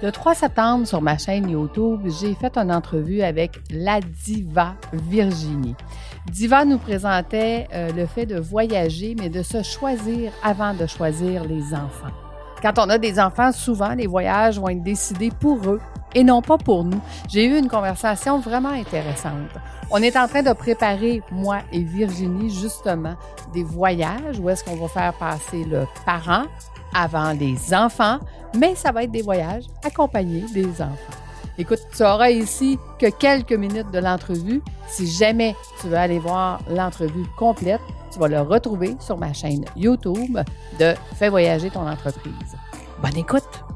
Le 3 septembre, sur ma chaîne YouTube, j'ai fait une entrevue avec la diva Virginie. Diva nous présentait euh, le fait de voyager, mais de se choisir avant de choisir les enfants. Quand on a des enfants, souvent, les voyages vont être décidés pour eux et non pas pour nous. J'ai eu une conversation vraiment intéressante. On est en train de préparer, moi et Virginie, justement, des voyages où est-ce qu'on va faire passer le parent avant les enfants, mais ça va être des voyages accompagnés des enfants. Écoute, tu auras ici que quelques minutes de l'entrevue. Si jamais tu veux aller voir l'entrevue complète, tu vas le retrouver sur ma chaîne YouTube de Fais voyager ton entreprise. Bonne écoute!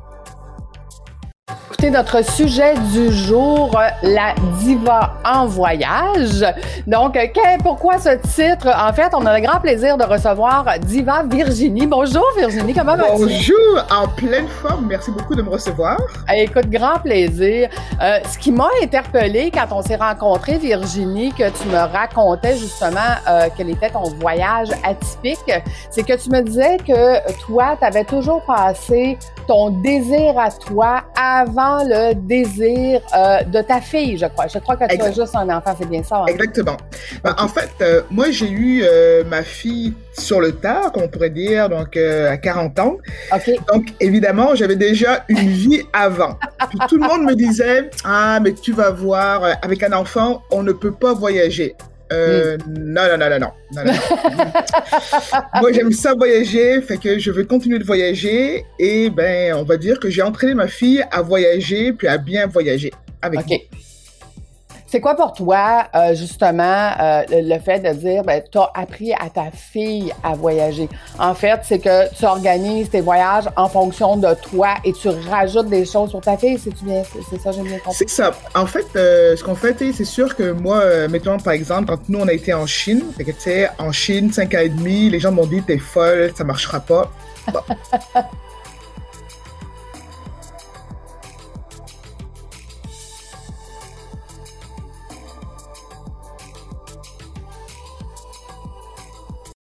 Notre sujet du jour, la diva en voyage. Donc, pourquoi ce titre? En fait, on a le grand plaisir de recevoir Diva Virginie. Bonjour Virginie, comment vas-tu? Bonjour, en pleine forme. Merci beaucoup de me recevoir. Eh, écoute, grand plaisir. Euh, ce qui m'a interpellée quand on s'est rencontrés, Virginie, que tu me racontais justement euh, quel était ton voyage atypique, c'est que tu me disais que toi, tu avais toujours passé ton désir à toi avant le désir euh, de ta fille, je crois. Je crois que tu as juste un enfant, c'est bien ça. Hein? Exactement. Ben, en fait, euh, moi, j'ai eu euh, ma fille sur le tard, comme on pourrait dire, donc à 40 ans. Donc, évidemment, j'avais déjà une vie avant. Puis tout le monde me disait, ah, mais tu vas voir, avec un enfant, on ne peut pas voyager. Euh, non, non, non, non, non. non, Moi, j'aime ça voyager, fait que je veux continuer de voyager. Et ben, on va dire que j'ai entraîné ma fille à voyager, puis à bien voyager avec moi. C'est quoi pour toi, euh, justement, euh, le, fait de dire, ben, tu as appris à ta fille à voyager? En fait, c'est que tu organises tes voyages en fonction de toi et tu rajoutes des choses sur ta fille, c'est bien, c'est ça, j'ai bien compris? C'est ça. En fait, euh, ce qu'on fait, c'est sûr que moi, mettons, par exemple, quand nous, on a été en Chine, fait que, tu sais, en Chine, 5 ans et demi, les gens m'ont dit, t'es folle, ça marchera pas.